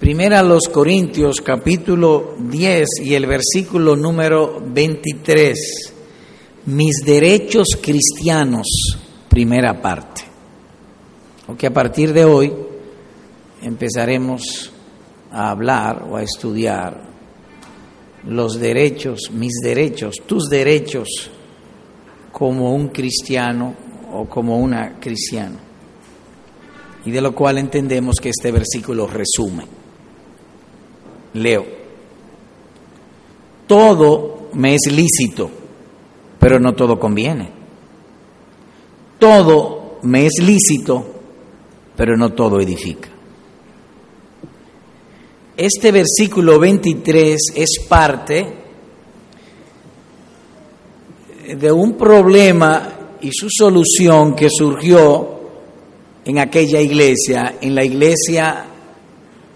Primera los Corintios capítulo 10 y el versículo número 23. Mis derechos cristianos, primera parte. Aunque a partir de hoy empezaremos a hablar o a estudiar los derechos, mis derechos, tus derechos como un cristiano o como una cristiana. Y de lo cual entendemos que este versículo resume. Leo. Todo me es lícito, pero no todo conviene. Todo me es lícito, pero no todo edifica. Este versículo 23 es parte de un problema y su solución que surgió en aquella iglesia, en la iglesia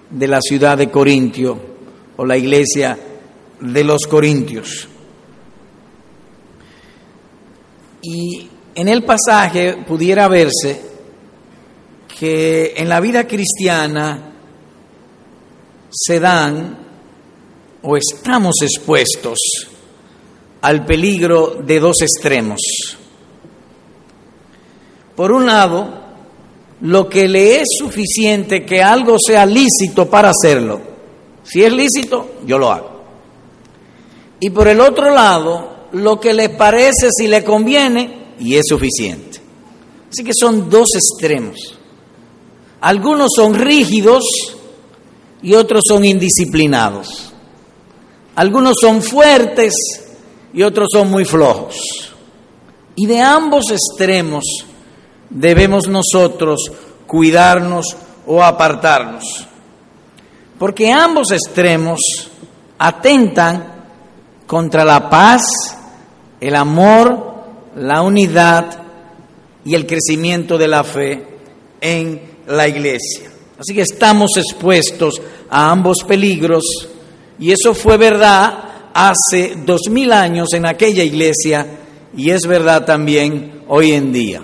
de la ciudad de Corintio o la iglesia de los Corintios. Y en el pasaje pudiera verse que en la vida cristiana se dan o estamos expuestos al peligro de dos extremos. Por un lado, lo que le es suficiente que algo sea lícito para hacerlo. Si es lícito, yo lo hago. Y por el otro lado, lo que le parece si le conviene y es suficiente. Así que son dos extremos. Algunos son rígidos y otros son indisciplinados. Algunos son fuertes y otros son muy flojos. Y de ambos extremos debemos nosotros cuidarnos o apartarnos. Porque ambos extremos atentan contra la paz, el amor, la unidad y el crecimiento de la fe en la iglesia. Así que estamos expuestos a ambos peligros y eso fue verdad hace dos mil años en aquella iglesia y es verdad también hoy en día.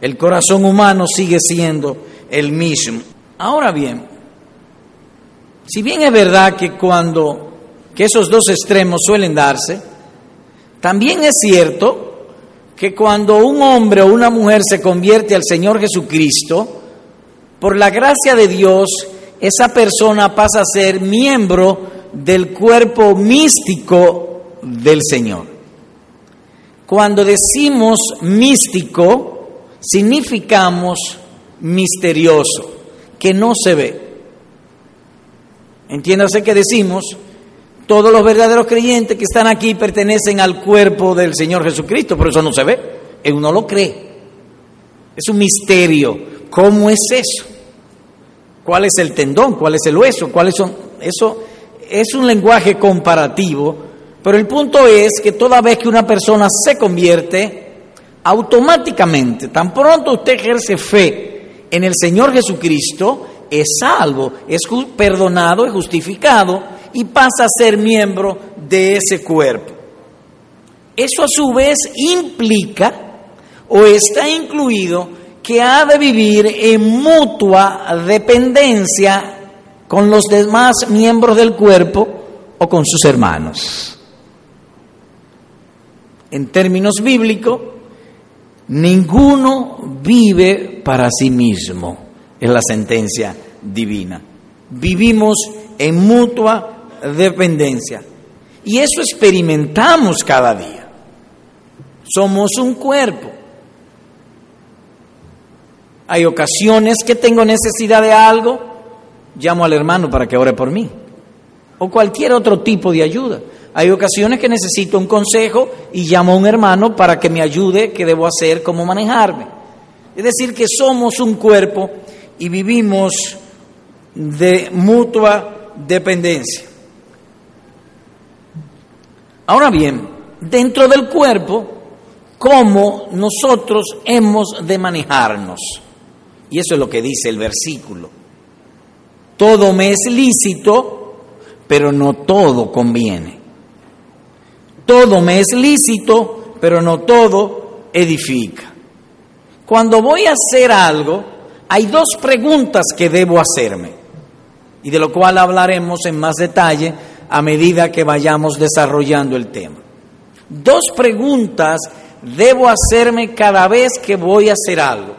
El corazón humano sigue siendo el mismo. Ahora bien, si bien es verdad que cuando que esos dos extremos suelen darse, también es cierto que cuando un hombre o una mujer se convierte al Señor Jesucristo, por la gracia de Dios, esa persona pasa a ser miembro del cuerpo místico del Señor. Cuando decimos místico, significamos misterioso, que no se ve. Entiéndase que decimos, todos los verdaderos creyentes que están aquí pertenecen al cuerpo del Señor Jesucristo, pero eso no se ve, uno lo cree. Es un misterio. ¿Cómo es eso? ¿Cuál es el tendón? ¿Cuál es el hueso? ¿Cuáles son? Eso es un lenguaje comparativo, pero el punto es que toda vez que una persona se convierte, automáticamente, tan pronto usted ejerce fe en el Señor Jesucristo, es salvo, es perdonado, es justificado y pasa a ser miembro de ese cuerpo. Eso a su vez implica o está incluido que ha de vivir en mutua dependencia con los demás miembros del cuerpo o con sus hermanos. En términos bíblicos, Ninguno vive para sí mismo, es la sentencia divina. Vivimos en mutua dependencia. Y eso experimentamos cada día. Somos un cuerpo. Hay ocasiones que tengo necesidad de algo, llamo al hermano para que ore por mí. O cualquier otro tipo de ayuda. Hay ocasiones que necesito un consejo y llamo a un hermano para que me ayude qué debo hacer, cómo manejarme. Es decir, que somos un cuerpo y vivimos de mutua dependencia. Ahora bien, dentro del cuerpo, ¿cómo nosotros hemos de manejarnos? Y eso es lo que dice el versículo. Todo me es lícito, pero no todo conviene. Todo me es lícito, pero no todo edifica. Cuando voy a hacer algo, hay dos preguntas que debo hacerme. y de lo cual hablaremos en más detalle a medida que vayamos desarrollando el tema. Dos preguntas debo hacerme cada vez que voy a hacer algo.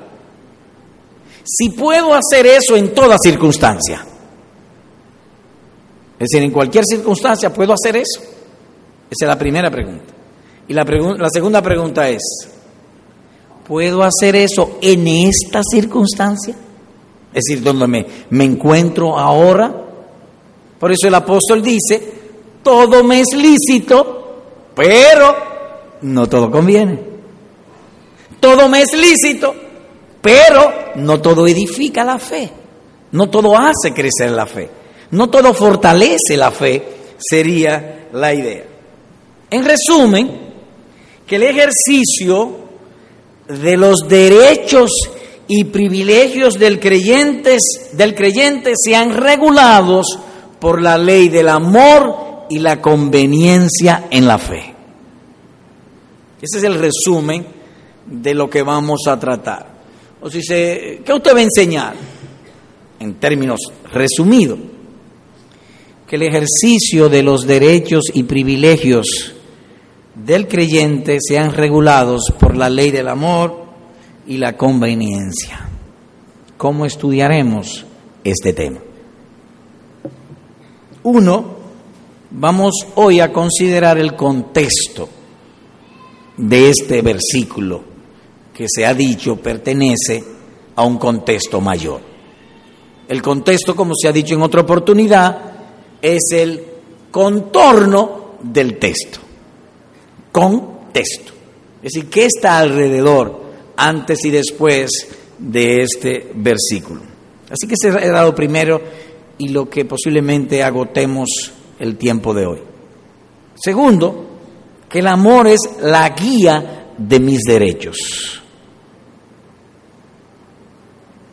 Si puedo hacer eso en toda circunstancia. Es decir, en cualquier circunstancia puedo hacer eso. Esa es la primera pregunta. Y la, la segunda pregunta es, ¿puedo hacer eso en esta circunstancia? Es decir, donde me, me encuentro ahora. Por eso el apóstol dice, todo me es lícito, pero no todo conviene. Todo me es lícito, pero no todo edifica la fe. No todo hace crecer la fe. No todo fortalece la fe, sería la idea. En resumen, que el ejercicio de los derechos y privilegios del, creyentes, del creyente sean regulados por la ley del amor y la conveniencia en la fe. Ese es el resumen de lo que vamos a tratar. O si se, ¿qué usted va a enseñar? En términos resumidos, que el ejercicio de los derechos y privilegios del creyente sean regulados por la ley del amor y la conveniencia. ¿Cómo estudiaremos este tema? Uno, vamos hoy a considerar el contexto de este versículo que se ha dicho pertenece a un contexto mayor. El contexto, como se ha dicho en otra oportunidad, es el contorno del texto. Contexto. Es decir, ¿qué está alrededor antes y después de este versículo. Así que se ha dado primero y lo que posiblemente agotemos el tiempo de hoy. Segundo, que el amor es la guía de mis derechos,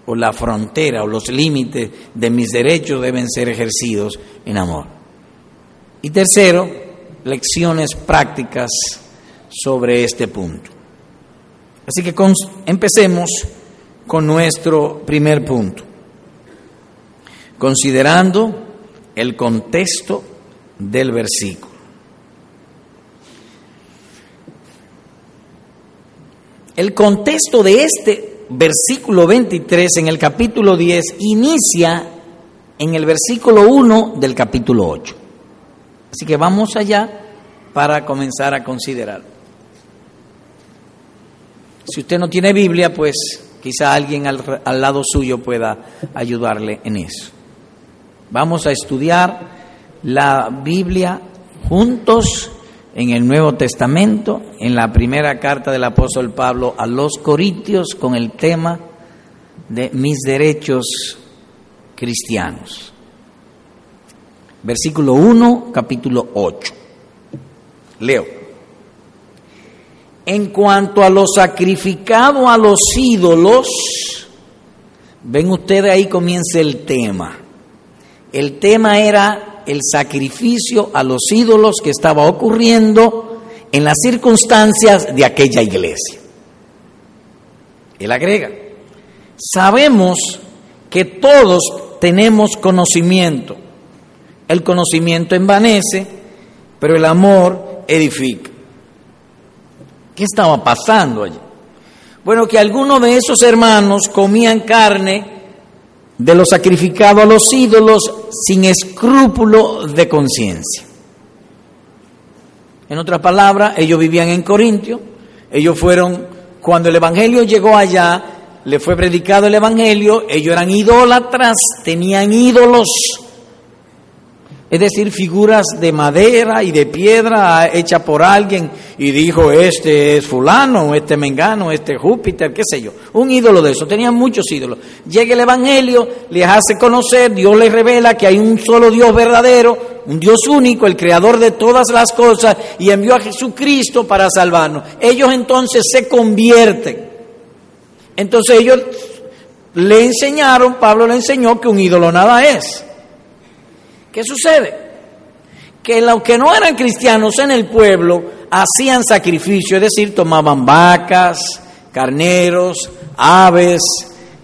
o la frontera o los límites de mis derechos deben ser ejercidos en amor. Y tercero, lecciones prácticas sobre este punto. Así que empecemos con nuestro primer punto, considerando el contexto del versículo. El contexto de este versículo 23 en el capítulo 10 inicia en el versículo 1 del capítulo 8. Así que vamos allá para comenzar a considerar. Si usted no tiene Biblia, pues quizá alguien al, lado suyo pueda ayudarle en eso. Vamos a estudiar la Biblia juntos en el Nuevo Testamento, en la primera carta del apóstol Pablo a los Corintios con el tema de mis derechos cristianos. Versículo 1, capítulo 8. Leo. En cuanto a lo sacrificado a los ídolos, ven ustedes ahí comienza el tema. El tema era el sacrificio a los ídolos que estaba ocurriendo en las circunstancias de aquella iglesia. Él agrega, sabemos que todos tenemos conocimiento. El conocimiento envanece, pero el amor edifica. ¿Qué estaba pasando allí? Bueno, que algunos de esos hermanos comían carne de lo sacrificado a los ídolos sin escrúpulo de conciencia. En otras palabras, ellos vivían en Corintio, ellos fueron, cuando el Evangelio llegó allá, le fue predicado el Evangelio, ellos eran idólatras, tenían ídolos es decir, figuras de madera y de piedra hecha por alguien y dijo, este es fulano, este mengano, este Júpiter, qué sé yo, un ídolo de eso, tenían muchos ídolos. Llega el Evangelio, les hace conocer, Dios les revela que hay un solo Dios verdadero, un Dios único, el creador de todas las cosas, y envió a Jesucristo para salvarnos. Ellos entonces se convierten. Entonces ellos le enseñaron, Pablo le enseñó que un ídolo nada es. ¿Qué sucede? Que los que no eran cristianos en el pueblo hacían sacrificio, es decir, tomaban vacas, carneros, aves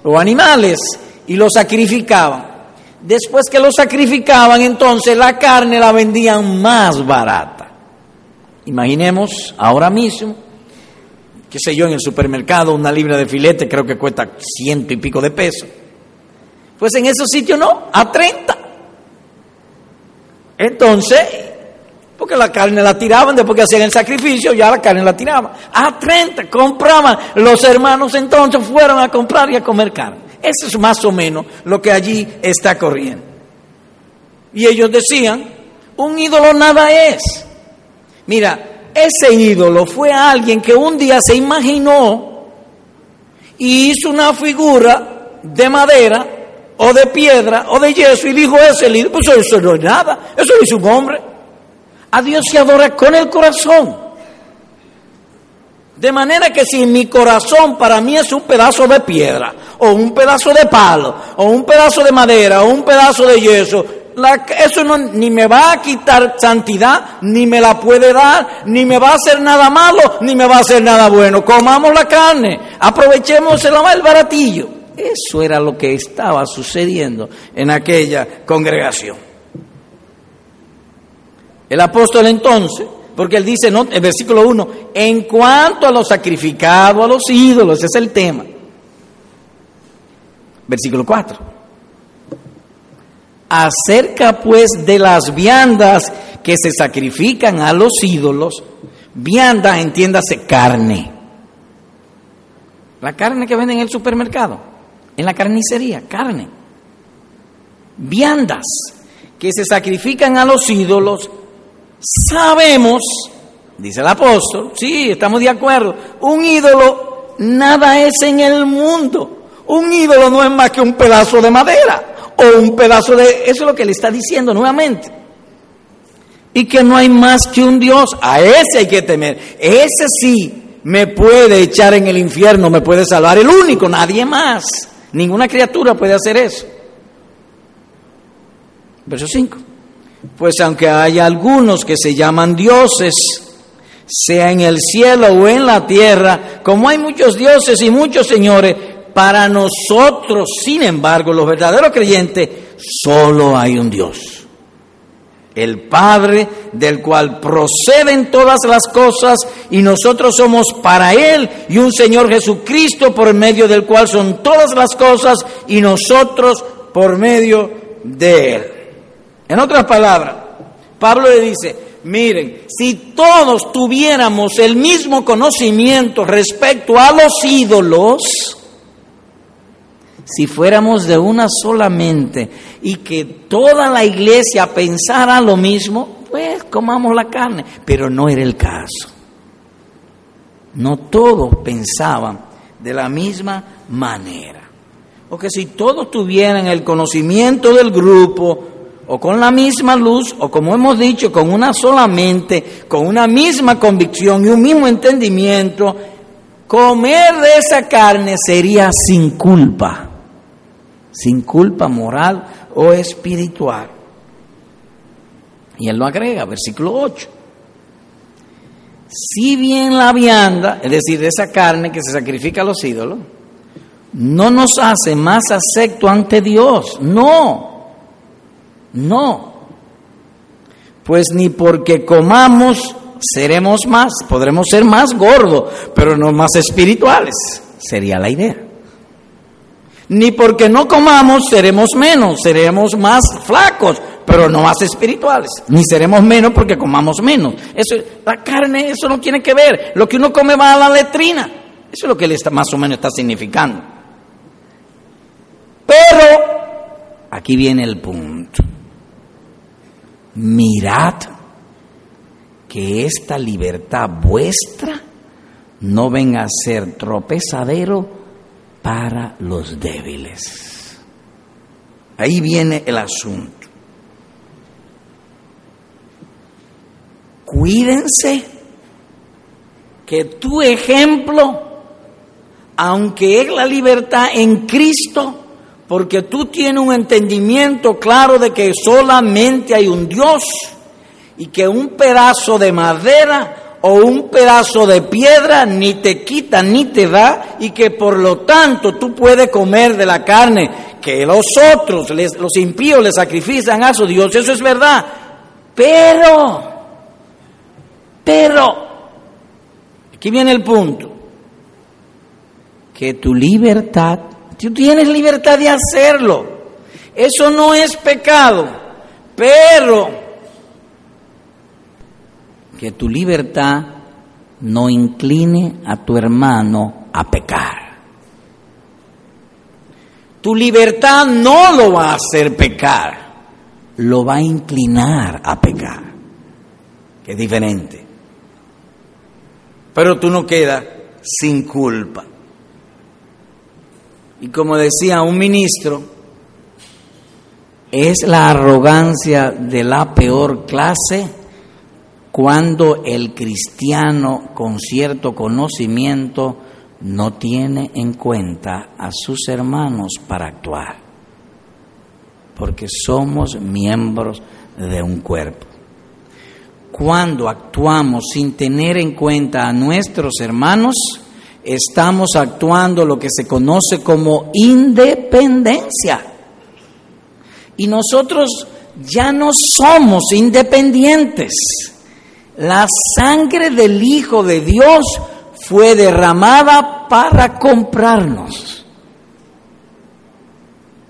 o animales y los sacrificaban. después que lo sacrificaban, entonces la carne la vendían más barata. Imaginemos ahora mismo, qué sé yo, en el supermercado una libra de filete creo que cuesta ciento y pico de pesos. Pues en esos sitios no, a 30. Entonces, porque la carne la tiraban, después que hacían el sacrificio, ya la carne la tiraban. A 30 compraban. Los hermanos entonces fueron a comprar y a comer carne. Eso es más o menos lo que allí está corriendo. Y ellos decían, un ídolo nada es. Mira, ese ídolo fue alguien que un día se imaginó y hizo una figura de madera o de piedra o de yeso y dijo, ese ídolo, pues eso no es nada, eso lo hizo un hombre. A Dios se adora con el corazón. De manera que si mi corazón para mí es un pedazo de piedra, o un pedazo de palo, o un pedazo de madera, o un pedazo de yeso, eso no, ni me va a quitar santidad, ni me la puede dar, ni me va a hacer nada malo, ni me va a hacer nada bueno. Comamos la carne, aprovechemos el baratillo. Eso era lo que estaba sucediendo en aquella congregación. El apóstol entonces, porque él dice, ¿no? en versículo 1, en cuanto a lo sacrificado a los ídolos, ese es el tema. Versículo 4. Acerca pues de las viandas que se sacrifican a los ídolos, viandas, entiéndase, carne. La carne que venden en el supermercado, en la carnicería, carne. Viandas que se sacrifican a los ídolos, Sabemos, dice el apóstol, sí, estamos de acuerdo, un ídolo nada es en el mundo. Un ídolo no es más que un pedazo de madera o un pedazo de... Eso es lo que le está diciendo nuevamente. Y que no hay más que un Dios. A ese hay que temer. Ese sí me puede echar en el infierno, me puede salvar. El único, nadie más. Ninguna criatura puede hacer eso. Verso 5. Pues aunque haya algunos que se llaman dioses, sea en el cielo o en la tierra, como hay muchos dioses y muchos señores, para nosotros, sin embargo, los verdaderos creyentes, solo hay un Dios. El Padre del cual proceden todas las cosas y nosotros somos para Él y un Señor Jesucristo por medio del cual son todas las cosas y nosotros por medio de Él. En otras palabras, Pablo le dice, miren, si todos tuviéramos el mismo conocimiento respecto a los ídolos, si fuéramos de una sola mente y que toda la iglesia pensara lo mismo, pues comamos la carne. Pero no era el caso. No todos pensaban de la misma manera. Porque si todos tuvieran el conocimiento del grupo, o con la misma luz, o como hemos dicho, con una sola mente, con una misma convicción y un mismo entendimiento, comer de esa carne sería sin culpa, sin culpa moral o espiritual. Y él lo agrega, versículo 8. Si bien la vianda, es decir, de esa carne que se sacrifica a los ídolos, no nos hace más acepto ante Dios, no no. Pues ni porque comamos seremos más, podremos ser más gordos, pero no más espirituales, sería la idea. Ni porque no comamos seremos menos, seremos más flacos, pero no más espirituales. Ni seremos menos porque comamos menos. Eso, la carne, eso no tiene que ver. Lo que uno come va a la letrina. Eso es lo que él está, más o menos está significando. Pero aquí viene el punto mirad que esta libertad vuestra no venga a ser tropezadero para los débiles. Ahí viene el asunto. Cuídense que tu ejemplo, aunque es la libertad en Cristo, porque tú tienes un entendimiento claro de que solamente hay un Dios y que un pedazo de madera o un pedazo de piedra ni te quita ni te da y que por lo tanto tú puedes comer de la carne que los otros, los impíos, le sacrifican a su Dios, eso es verdad. Pero, pero, aquí viene el punto, que tu libertad, tú tienes libertad de hacerlo, eso no es pecado, pero que tu libertad no incline a tu hermano a pecar. Tu libertad no lo va a hacer pecar, lo va a inclinar a pecar, que es diferente. Pero tú no quedas sin culpa. Y como decía un ministro, es la arrogancia de la peor clase cuando el cristiano con cierto conocimiento no tiene en cuenta a sus hermanos para actuar, porque somos miembros de un cuerpo. Cuando actuamos sin tener en cuenta a nuestros hermanos, estamos actuando lo que se conoce como independencia. Y nosotros ya no somos independientes. La sangre del Hijo de Dios fue derramada para comprarnos.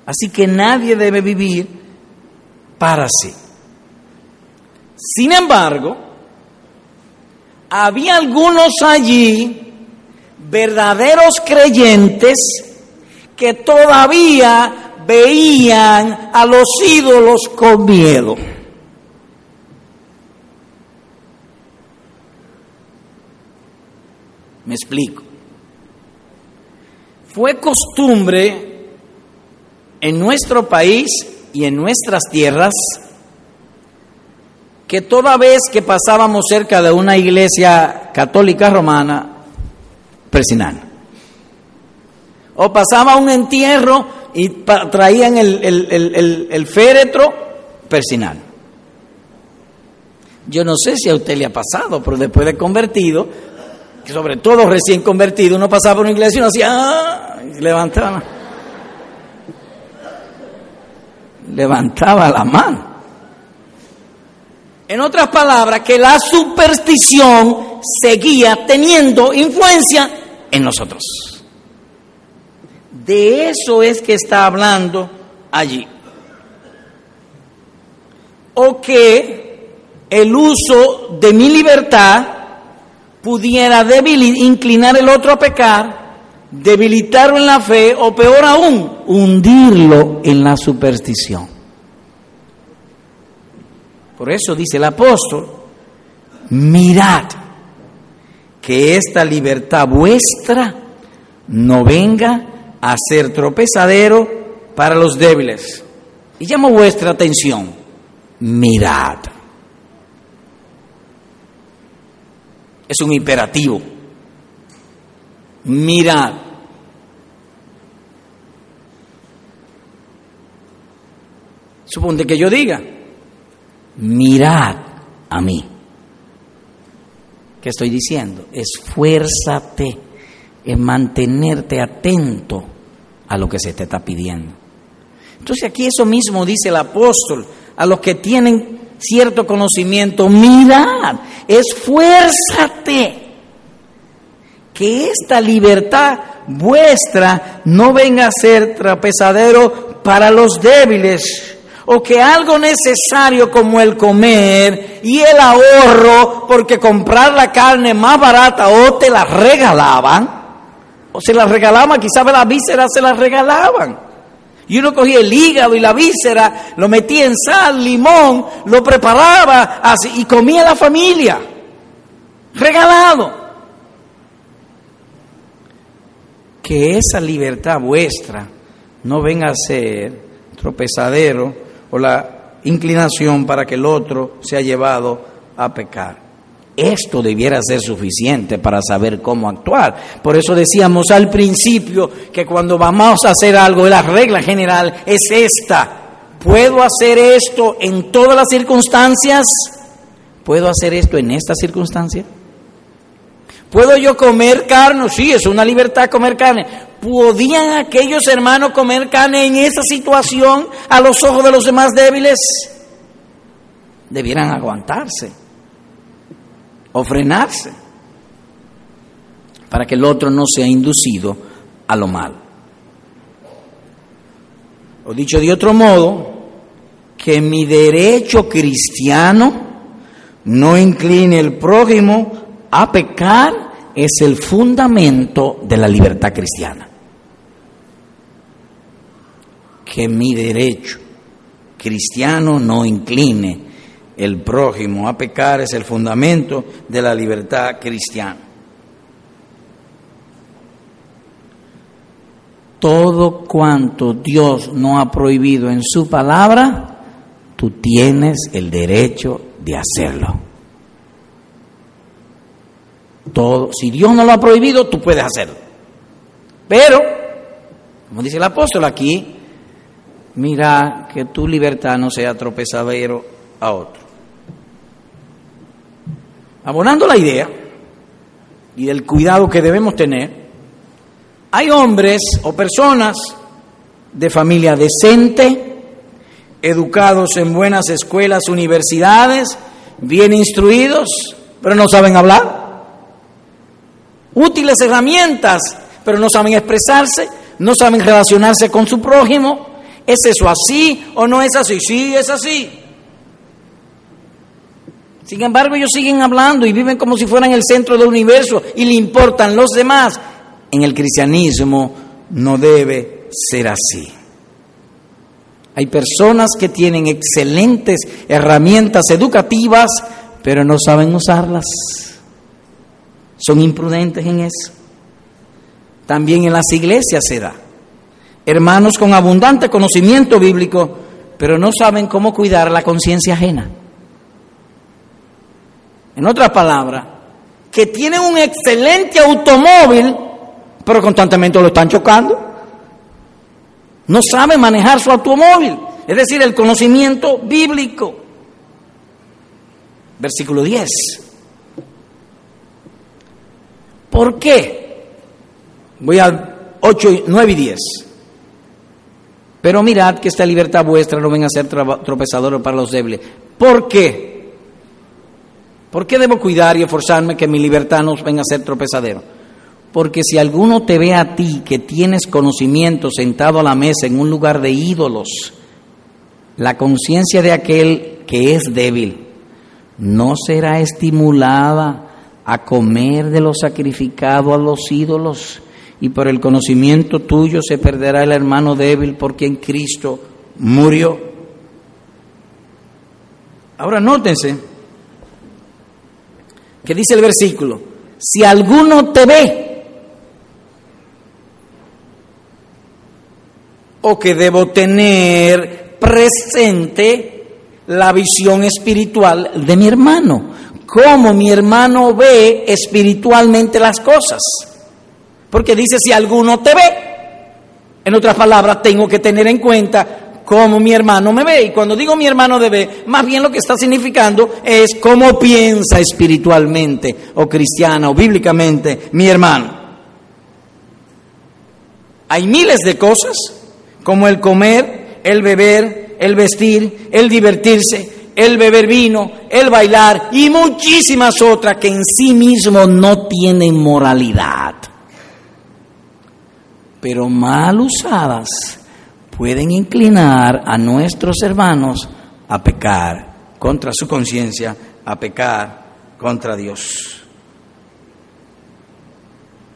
Así que nadie debe vivir para sí. Sin embargo, había algunos allí, verdaderos creyentes, que todavía veían a los ídolos con miedo. Me explico. Fue costumbre en nuestro país y en nuestras tierras que toda vez que pasábamos cerca de una iglesia católica romana, persinar. O pasaba un entierro y traían el, féretro, persinar. Yo no sé si a usted le ha pasado, pero después de convertido, que sobre todo recién convertido, uno pasaba por una iglesia y uno hacía, ¡ah! levantaba, levantaba la mano. En otras palabras, que la superstición seguía teniendo influencia en nosotros. De eso es que está hablando allí. O que el uso de mi libertad pudiera inclinar el otro a pecar, debilitarlo en la fe o peor aún, hundirlo en la superstición. Por eso dice el apóstol, mirad que esta libertad vuestra no venga a ser tropezadero para los débiles. Y llamo vuestra atención, mirad. Es un imperativo. Mirad. Suponte que yo diga, mirad a mí. ¿Qué estoy diciendo? Esfuérzate en mantenerte atento a lo que se te está pidiendo. Entonces aquí eso mismo dice el apóstol a los que tienen cierto conocimiento, mirad, esfuérzate, que esta libertad vuestra no venga a ser trapezadero para los débiles, o que algo necesario como el comer y el ahorro, porque comprar la carne más barata o te la regalaban, o se la regalaban, quizás la vísceras se la regalaban. Y uno cogía el hígado y la víscera, lo metía en sal, limón, lo preparaba así y comía la familia. Regalado. Que esa libertad vuestra no venga a ser tropezadero o la inclinación para que el otro sea llevado a pecar. Esto debiera ser suficiente para saber cómo actuar. Por eso decíamos al principio que cuando vamos a hacer algo, la regla general es esta. ¿Puedo hacer esto en todas las circunstancias? ¿Puedo hacer esto en esta circunstancia? ¿Puedo yo comer carne? Sí, es una libertad comer carne. ¿Podían aquellos hermanos comer carne en esa situación a los ojos de los demás débiles? Debieran aguantarse o frenarse para que el otro no sea inducido a lo malo. O dicho de otro modo, que mi derecho cristiano no incline el prójimo a pecar es el fundamento de la libertad cristiana. Que mi derecho cristiano no incline el prójimo a pecar es el fundamento de la libertad cristiana. todo cuanto Dios no ha prohibido en su palabra, tú tienes el derecho de hacerlo. Todo, si Dios no lo ha prohibido, tú puedes hacerlo. Pero, como dice el apóstol aquí, mira que tu libertad no sea tropezadero a otro. Abonando la idea y el cuidado que debemos tener, hay hombres o personas de familia decente, educados en buenas escuelas, universidades, bien instruidos, pero no saben hablar. Útiles herramientas, pero no saben expresarse, no saben relacionarse con su prójimo. ¿Es eso así o no es así? Sí, es así. Sin embargo, ellos siguen hablando y viven como si fueran el centro del universo y le importan los demás en el cristianismo no debe ser así. Hay personas que tienen excelentes herramientas educativas, pero no saben usarlas. Son imprudentes en eso. También en las iglesias se da. Hermanos con abundante conocimiento bíblico, pero no saben cómo cuidar la conciencia ajena. En otras palabras, que tienen un excelente automóvil, pero constantemente lo están chocando. No sabe manejar su automóvil, es decir, el conocimiento bíblico. Versículo 10. ¿Por qué? Voy al 8, 9 y 10. Pero mirad que esta libertad vuestra no venga a ser tropezadora para los débiles. ¿Por qué? ¿Por qué debo cuidar y esforzarme que mi libertad no venga a ser tropezadero? Porque si alguno te ve a ti que tienes conocimiento sentado a la mesa en un lugar de ídolos, la conciencia de aquel que es débil no será estimulada a comer de lo sacrificado a los ídolos y por el conocimiento tuyo se perderá el hermano débil por quien Cristo murió. Ahora nótense que dice el versículo, si alguno te ve, o que debo tener presente la visión espiritual de mi hermano, cómo mi hermano ve espiritualmente las cosas. Porque dice, si alguno te ve, en otras palabras, tengo que tener en cuenta cómo mi hermano me ve. Y cuando digo mi hermano ve, más bien lo que está significando es cómo piensa espiritualmente o cristiana o bíblicamente mi hermano. Hay miles de cosas como el comer, el beber, el vestir, el divertirse, el beber vino, el bailar y muchísimas otras que en sí mismo no tienen moralidad. Pero mal usadas pueden inclinar a nuestros hermanos a pecar contra su conciencia, a pecar contra Dios.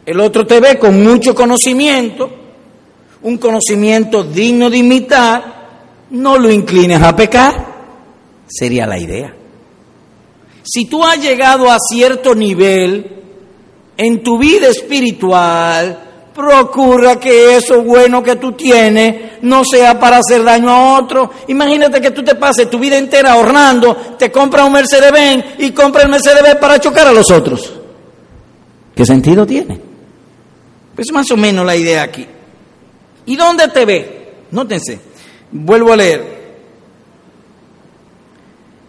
El otro te ve con mucho conocimiento, un conocimiento digno de imitar, no lo inclines a pecar, sería la idea. Si tú has llegado a cierto nivel en tu vida espiritual, procura que eso bueno que tú tienes no sea para hacer daño a otro. Imagínate que tú te pases tu vida entera ahorrando, te compras un Mercedes Benz y compras el Mercedes Benz para chocar a los otros. ¿Qué sentido tiene? Es más o menos la idea aquí. ¿Y dónde te ve? Nótense, vuelvo a leer.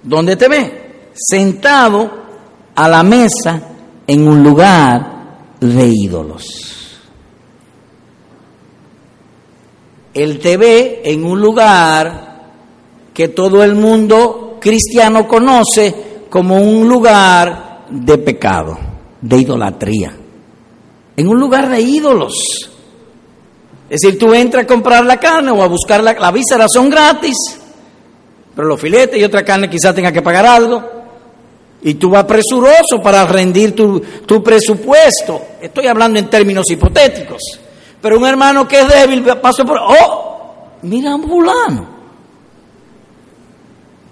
¿Dónde te ve? Sentado a la mesa en un lugar de ídolos. Él te ve en un lugar que todo el mundo cristiano conoce como un lugar de pecado, de idolatría, en un lugar de ídolos. Es decir, tú entras a comprar la carne o a buscar la, la víscera, son gratis, pero los filetes y otra carne quizás tenga que pagar algo. Y tú vas presuroso para rendir tu, tu presupuesto. Estoy hablando en términos hipotéticos. Pero un hermano que es débil pasó por... ¡Oh! Mira a un fulano.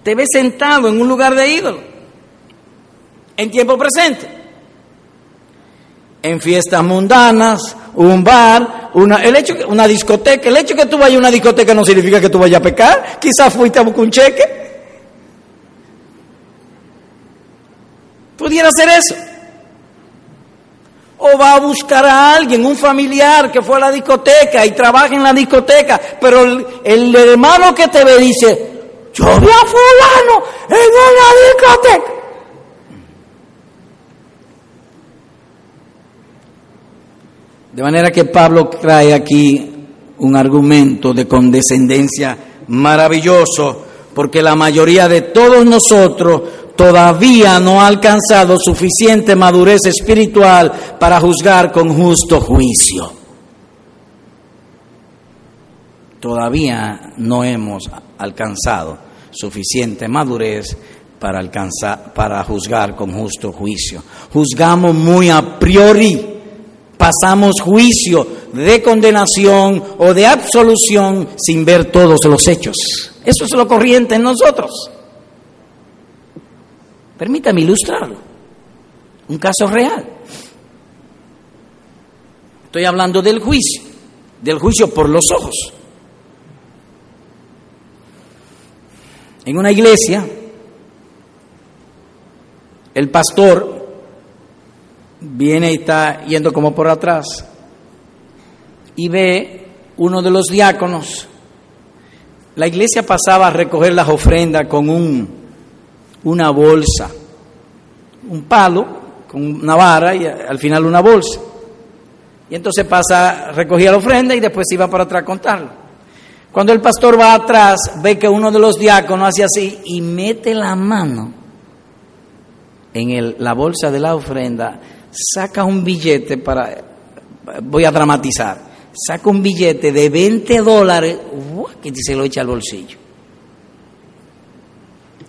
Te ve sentado en un lugar de ídolo. En tiempo presente. En fiestas mundanas, un bar, una, el hecho una discoteca. El hecho que tú vayas a una discoteca no significa que tú vayas a pecar. Quizás fuiste a buscar un cheque. Pudiera ser eso. Va a buscar a alguien, un familiar que fue a la discoteca y trabaja en la discoteca, pero el, hermano que te ve dice, yo vi a fulano en una discoteca. De manera que Pablo trae aquí un argumento de condescendencia maravilloso, porque la mayoría de todos nosotros todavía no ha alcanzado suficiente madurez espiritual para juzgar con justo juicio. Todavía no hemos alcanzado suficiente madurez para, alcanzar, para juzgar con justo juicio. Juzgamos muy a priori, pasamos juicio de condenación o de absolución sin ver todos los hechos. Eso es lo corriente en nosotros. Permítame ilustrarlo. Un caso real. Estoy hablando del juicio, del juicio por los ojos. En una iglesia, el pastor viene y está yendo como por atrás y ve uno de los diáconos. La iglesia pasaba a recoger las ofrendas con un una bolsa, un palo con una vara y al final una bolsa. Y entonces pasa, recogía la ofrenda y después iba para atrás a contarlo. Cuando el pastor va atrás, ve que uno de los diáconos hace así y mete la mano en la bolsa de la ofrenda, saca un billete para, voy a dramatizar, saca un billete de 20 dólares que se lo echa al bolsillo.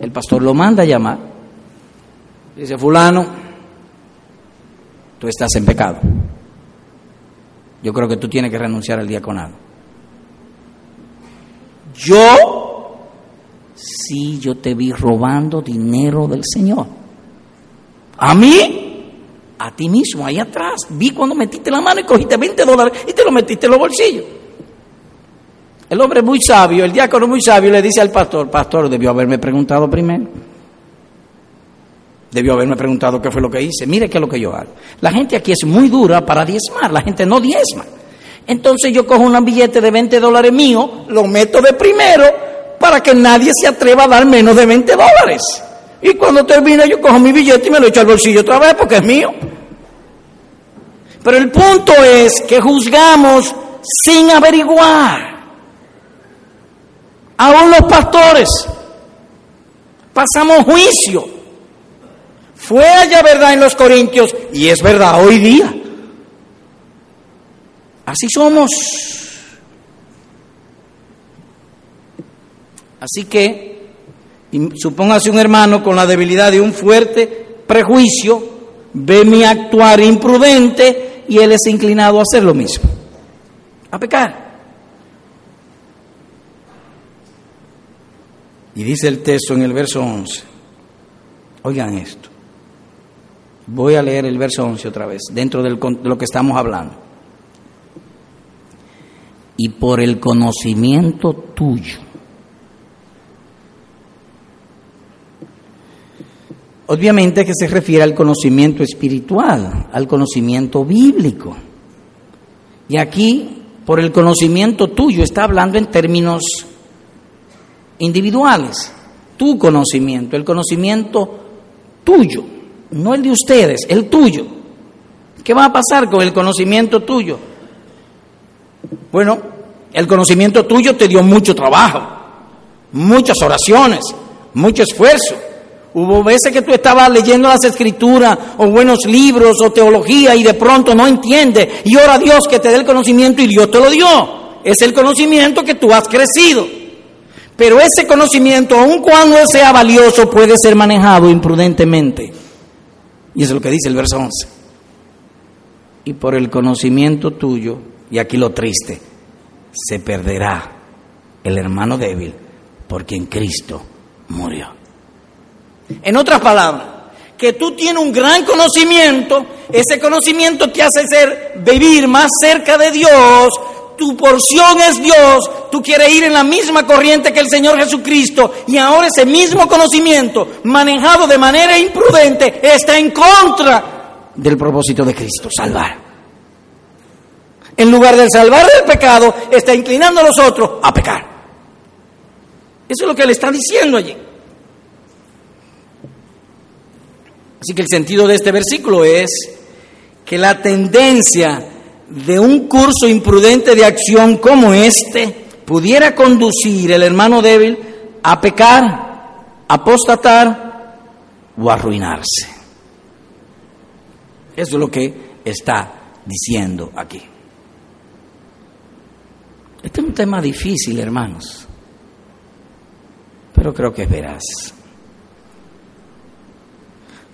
El pastor lo manda a llamar. Dice, fulano, tú estás en pecado. Yo creo que tú tienes que renunciar al diaconado. Yo, sí, yo te vi robando dinero del Señor. ¿A mí? A ti mismo, ahí atrás. Vi cuando metiste la mano y cogiste 20 dólares y te lo metiste en los bolsillos. El hombre muy sabio, el diácono muy sabio, le dice al pastor, pastor, debió haberme preguntado primero. Debió haberme preguntado qué fue lo que hice. Mire qué es lo que yo hago. La gente aquí es muy dura para diezmar, la gente no diezma. Entonces yo cojo un billete de 20 dólares mío, lo meto de primero para que nadie se atreva a dar menos de 20 dólares. Y cuando termine yo cojo mi billete y me lo echo al bolsillo otra vez porque es mío. Pero el punto es que juzgamos sin averiguar. Aún los pastores pasamos juicio. Fue allá verdad en los Corintios y es verdad hoy día. Así somos. Así que, supóngase un hermano con la debilidad de un fuerte prejuicio, ve mi actuar imprudente y él es inclinado a hacer lo mismo, a pecar. Y dice el texto en el verso 11, oigan esto, voy a leer el verso 11 otra vez, dentro de lo que estamos hablando. Y por el conocimiento tuyo. Obviamente que se refiere al conocimiento espiritual, al conocimiento bíblico. Y aquí, por el conocimiento tuyo, está hablando en términos individuales, tu conocimiento, el conocimiento tuyo, no el de ustedes, el tuyo. ¿Qué va a pasar con el conocimiento tuyo? Bueno, El conocimiento tuyo te dio mucho trabajo, muchas oraciones, mucho esfuerzo. Hubo veces que tú estabas leyendo las escrituras o buenos libros o teología y de pronto no entiendes y ora a Dios que te dé el conocimiento y Dios te lo dio. Es el conocimiento que tú has crecido. Pero ese conocimiento, aun cuando sea valioso, puede ser manejado imprudentemente. Y es lo que dice el verso 11. Y por el conocimiento tuyo, y aquí lo triste, se perderá el hermano débil por quien Cristo murió. En otras palabras, que tú tienes un gran conocimiento, ese conocimiento te hace ser vivir más cerca de Dios, tu porción es Dios, tú quieres ir en la misma corriente que el Señor Jesucristo y ahora ese mismo conocimiento manejado de manera imprudente está en contra del propósito de Cristo, salvar. En lugar de salvar del pecado, está inclinando a los otros a pecar. Eso es lo que le está diciendo allí. Así que el sentido de este versículo es que la tendencia de un curso imprudente de acción como este pudiera conducir el hermano débil a pecar, apostatar o arruinarse. Eso es lo que está diciendo aquí. Este es un tema difícil, hermanos, pero creo que es veraz.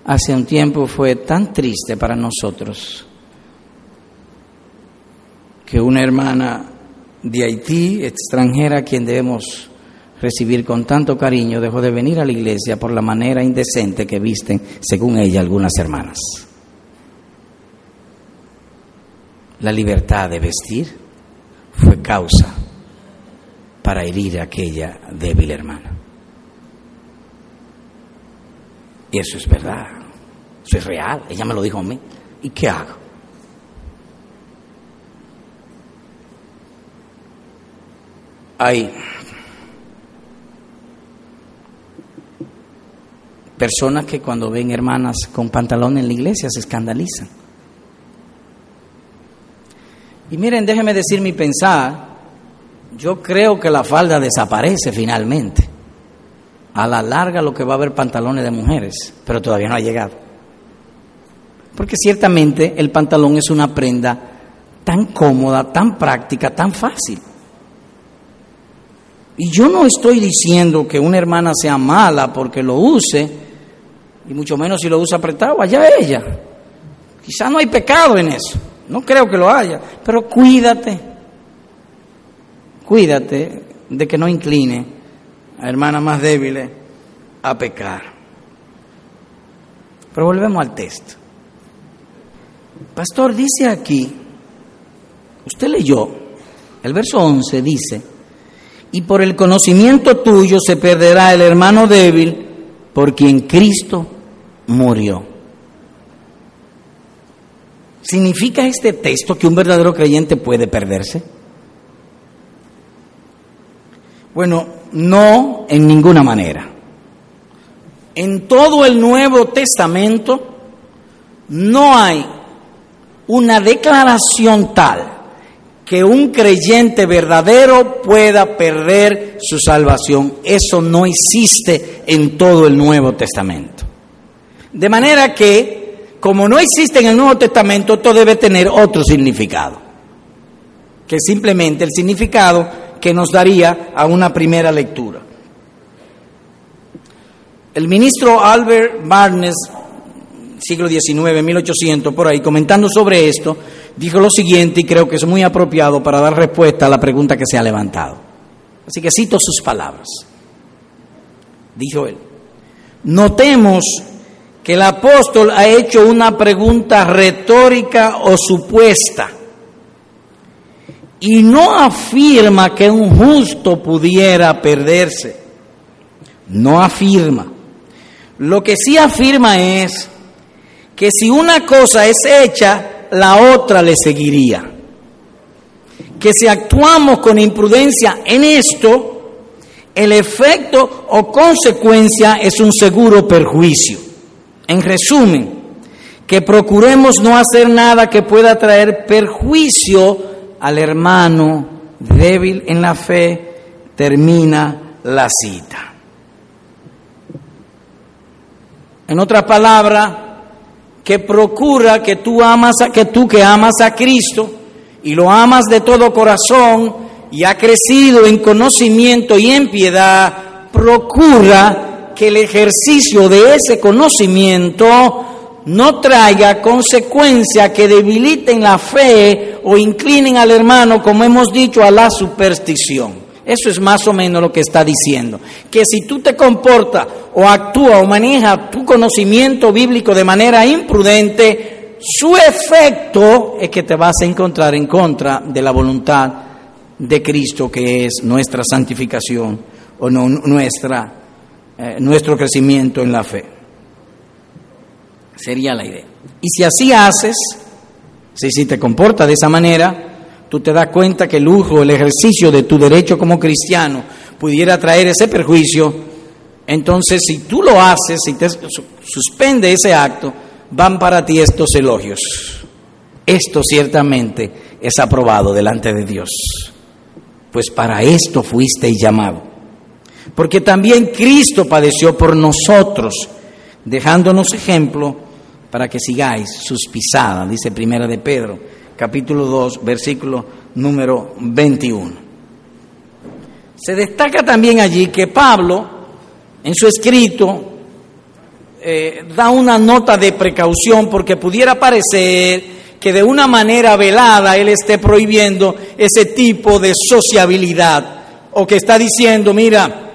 Hace un tiempo fue tan triste para nosotros que una hermana de Haití, extranjera, quien debemos recibir con tanto cariño, dejó de venir a la iglesia por la manera indecente que visten, según ella, algunas hermanas. La libertad de vestir fue causa para herir a aquella débil hermana. Y eso es verdad, eso es real, ella me lo dijo a mí. ¿Y qué hago? Hay personas que cuando ven hermanas con pantalón en la iglesia se escandalizan. Y miren, déjenme decir mi pensar, yo creo que la falda desaparece finalmente. A la larga lo que va a haber pantalones de mujeres, pero todavía no ha llegado. Porque ciertamente el pantalón es una prenda tan cómoda, tan práctica, tan fácil. Y yo no estoy diciendo que una hermana sea mala porque lo use, y mucho menos si lo usa apretado, allá ella. Quizá no hay pecado en eso, no creo que lo haya, pero cuídate, cuídate de que no incline a hermanas más débiles a pecar. Pero volvemos al texto. Pastor, dice aquí, usted leyó, el verso 11 dice, y por el conocimiento tuyo se perderá el hermano débil por quien Cristo murió. ¿Significa este texto que un verdadero creyente puede perderse? Bueno, no en ninguna manera. En todo el Nuevo Testamento no hay una declaración tal que un creyente verdadero pueda perder su salvación. Eso no existe en todo el Nuevo Testamento. De manera que, como no existe en el Nuevo Testamento, esto debe tener otro significado, que simplemente el significado que nos daría a una primera lectura. El ministro Albert Barnes, siglo XIX, 1800, por ahí, comentando sobre esto, dijo lo siguiente y creo que es muy apropiado para dar respuesta a la pregunta que se ha levantado. Así que cito sus palabras. Dijo él, notemos que el apóstol ha hecho una pregunta retórica o supuesta y no afirma que un justo pudiera perderse. No afirma. Lo que sí afirma es que si una cosa es hecha la otra le seguiría. Que si actuamos con imprudencia en esto, el efecto o consecuencia es un seguro perjuicio. En resumen, que procuremos no hacer nada que pueda traer perjuicio al hermano débil en la fe, termina la cita. En otras palabras, que procura que tú amas a, que tú que amas a Cristo y lo amas de todo corazón y ha crecido en conocimiento y en piedad, procura que el ejercicio de ese conocimiento no traiga consecuencias que debiliten la fe o inclinen al hermano, como hemos dicho, a la superstición. Eso es más o menos lo que está diciendo. Que si tú te comportas o actúas o manejas tu conocimiento bíblico de manera imprudente, su efecto es que te vas a encontrar en contra de la voluntad de Cristo, que es nuestra santificación o no, nuestra, eh, nuestro crecimiento en la fe. Sería la idea. Y si así haces, si, si te comportas de esa manera, tú te das cuenta que el uso, el ejercicio de tu derecho como cristiano pudiera traer ese perjuicio, entonces si tú lo haces, si te suspende ese acto, van para ti estos elogios. Esto ciertamente es aprobado delante de Dios, pues para esto fuiste llamado. Porque también Cristo padeció por nosotros, dejándonos ejemplo para que sigáis sus pisadas, dice Primera de Pedro capítulo 2, versículo número 21. Se destaca también allí que Pablo, en su escrito, eh, da una nota de precaución porque pudiera parecer que de una manera velada él esté prohibiendo ese tipo de sociabilidad o que está diciendo, mira,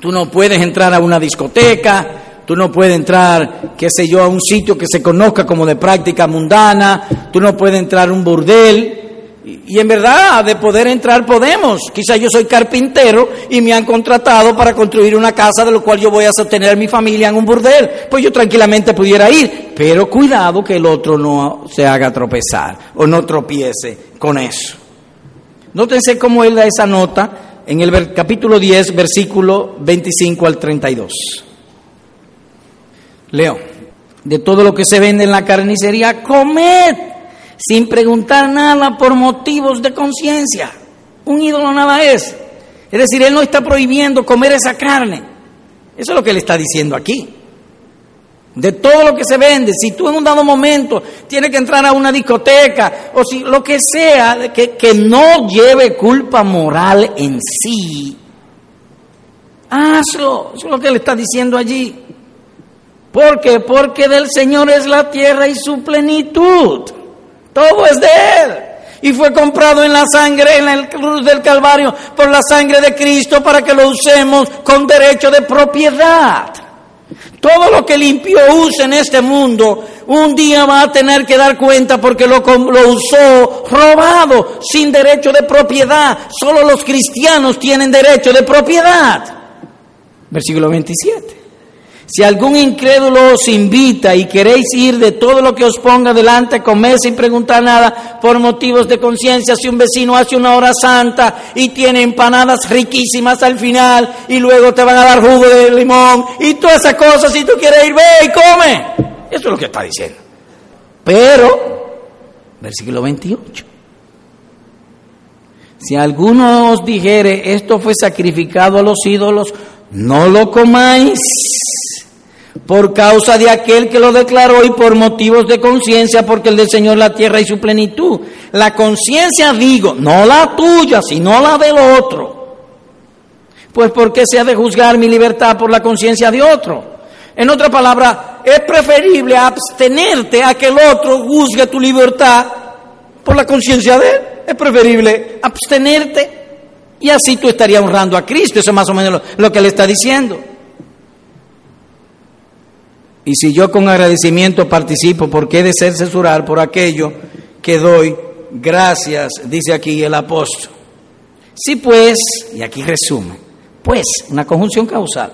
tú no puedes entrar a una discoteca, Tú no puedes entrar, qué sé yo, a un sitio que se conozca como de práctica mundana. Tú no puedes entrar a un burdel. Y, en verdad, de poder entrar podemos. Quizá yo soy carpintero y me han contratado para construir una casa de lo cual yo voy a sostener a mi familia en un burdel. Pues yo tranquilamente pudiera ir. Pero cuidado que el otro no se haga tropezar o no tropiece con eso. Nótense cómo él da esa nota en el capítulo 10, versículo 25 al 32. Leo, de todo lo que se vende en la carnicería, comed sin preguntar nada por motivos de conciencia. Un ídolo nada es. Es decir, Él no está prohibiendo comer esa carne. Eso es lo que Él está diciendo aquí. De todo lo que se vende, si tú en un dado momento tienes que entrar a una discoteca o si lo que sea, que, que no lleve culpa moral en sí, hazlo. Eso es lo que Él está diciendo allí. ¿Por qué? Porque del Señor es la tierra y su plenitud. Todo es de Él. Y fue comprado en la sangre, en la cruz del Calvario, por la sangre de Cristo para que lo usemos con derecho de propiedad. Todo lo que limpio use en este mundo, un día va a tener que dar cuenta porque lo usó robado, sin derecho de propiedad. Solo los cristianos tienen derecho de propiedad. Versículo 27. Si algún incrédulo os invita y queréis ir de todo lo que os ponga delante, comer sin preguntar nada por motivos de conciencia, si un vecino hace una hora santa y tiene empanadas riquísimas al final y luego te van a dar jugo de limón y todas esas cosas, si tú quieres ir, ve y come. Eso es lo que está diciendo. Pero, versículo 28. Si alguno os dijere, esto fue sacrificado a los ídolos, no lo comáis por causa de aquel que lo declaró y por motivos de conciencia, porque el del Señor la tierra y su plenitud. La conciencia digo, no la tuya, sino la del otro. Pues ¿por qué se ha de juzgar mi libertad por la conciencia de otro? En otra palabra, es preferible abstenerte a que el otro juzgue tu libertad por la conciencia de él. Es preferible abstenerte y así tú estarías honrando a Cristo. Eso es más o menos lo, lo que le está diciendo. Y si yo con agradecimiento participo, ¿por qué de ser censurar por aquello que doy gracias? Dice aquí el apóstol. Si pues, y aquí resume, pues, una conjunción causal,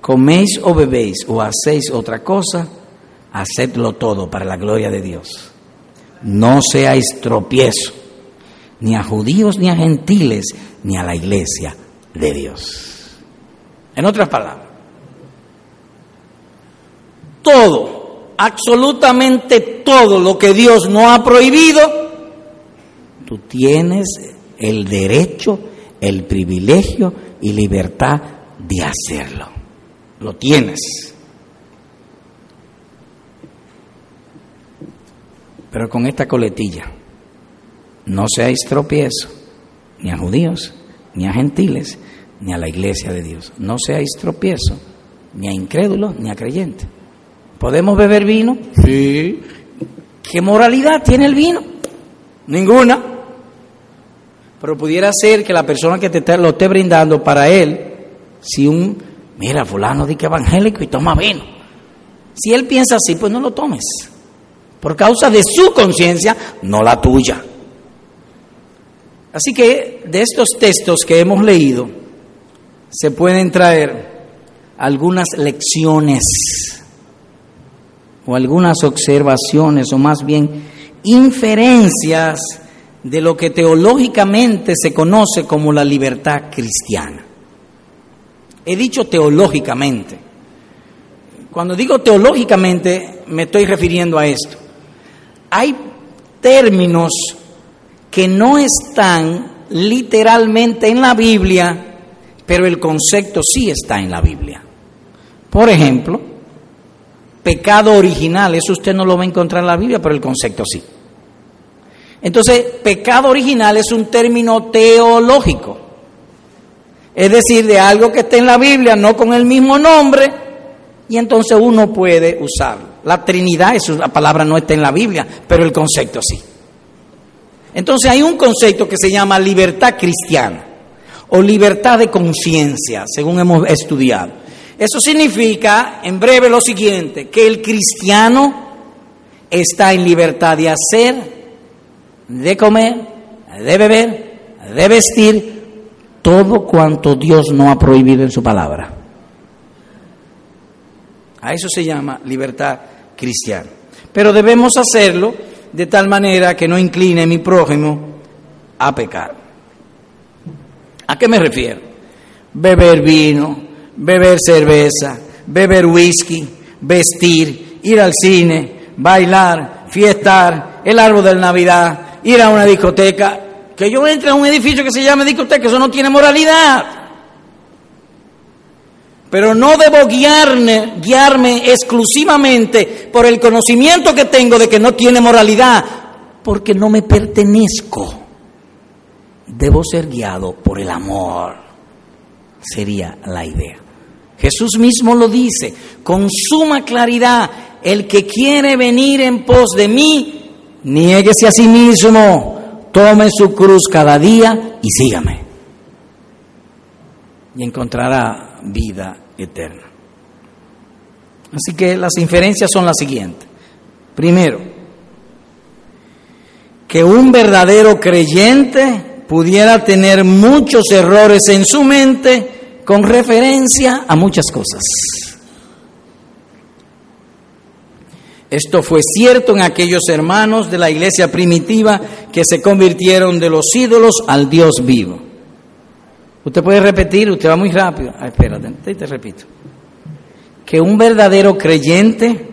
coméis o bebéis o hacéis otra cosa, hacedlo todo para la gloria de Dios. No seáis tropiezo, ni a judíos, ni a gentiles, ni a la iglesia de Dios. En otras palabras, todo, absolutamente todo lo que Dios no ha prohibido, tú tienes el derecho, el privilegio y libertad de hacerlo. Lo tienes. Pero con esta coletilla, no seáis tropiezo ni a judíos, ni a gentiles, ni a la iglesia de Dios. No seáis tropiezo ni a incrédulos, ni a creyentes. ¿Podemos beber vino? Sí. ¿Qué moralidad tiene el vino? Ninguna. Pero pudiera ser que la persona que te lo esté brindando para él, si un, mira, fulano di que evangélico y toma vino. Si él piensa así, pues no lo tomes. Por causa de su conciencia, no la tuya. Así que de estos textos que hemos leído, se pueden traer algunas lecciones o algunas observaciones o más bien inferencias de lo que teológicamente se conoce como la libertad cristiana. He dicho teológicamente. Cuando digo teológicamente me estoy refiriendo a esto. Hay términos que no están literalmente en la Biblia, pero el concepto sí está en la Biblia. Por ejemplo, pecado original, eso usted no lo va a encontrar en la Biblia, pero el concepto sí. Entonces, pecado original es un término teológico, es decir, de algo que está en la Biblia, no con el mismo nombre, y entonces uno puede usarlo. La Trinidad, eso, la palabra no está en la Biblia, pero el concepto sí. Entonces hay un concepto que se llama libertad cristiana o libertad de conciencia, según hemos estudiado. Eso significa, en breve, lo siguiente, que el cristiano está en libertad de hacer, de comer, de beber, de vestir, todo cuanto Dios no ha prohibido en su palabra. A eso se llama libertad cristiana. Pero debemos hacerlo de tal manera que no incline mi prójimo a pecar. ¿A qué me refiero? Beber vino, beber cerveza, beber whisky, vestir, ir al cine, bailar, fiestar, el árbol de Navidad, ir a una discoteca. Que yo entre a un edificio que se llame discoteca, eso no tiene moralidad. Pero no debo guiarme, guiarme exclusivamente por el conocimiento que tengo de que no tiene moralidad, porque no me pertenezco. Debo ser guiado por el amor. Sería la idea. Jesús mismo lo dice con suma claridad, el que quiere venir en pos de mí, niéguese a sí mismo, tome su cruz cada día y sígame. Y encontrará vida eterna. Así que las inferencias son las siguientes. Primero, que un verdadero creyente pudiera tener muchos errores en su mente con referencia a muchas cosas. Esto fue cierto en aquellos hermanos de la iglesia primitiva que se convirtieron de los ídolos al Dios vivo. Usted puede repetir, usted va muy rápido. Ah, espérate, te, te repito. Que un verdadero creyente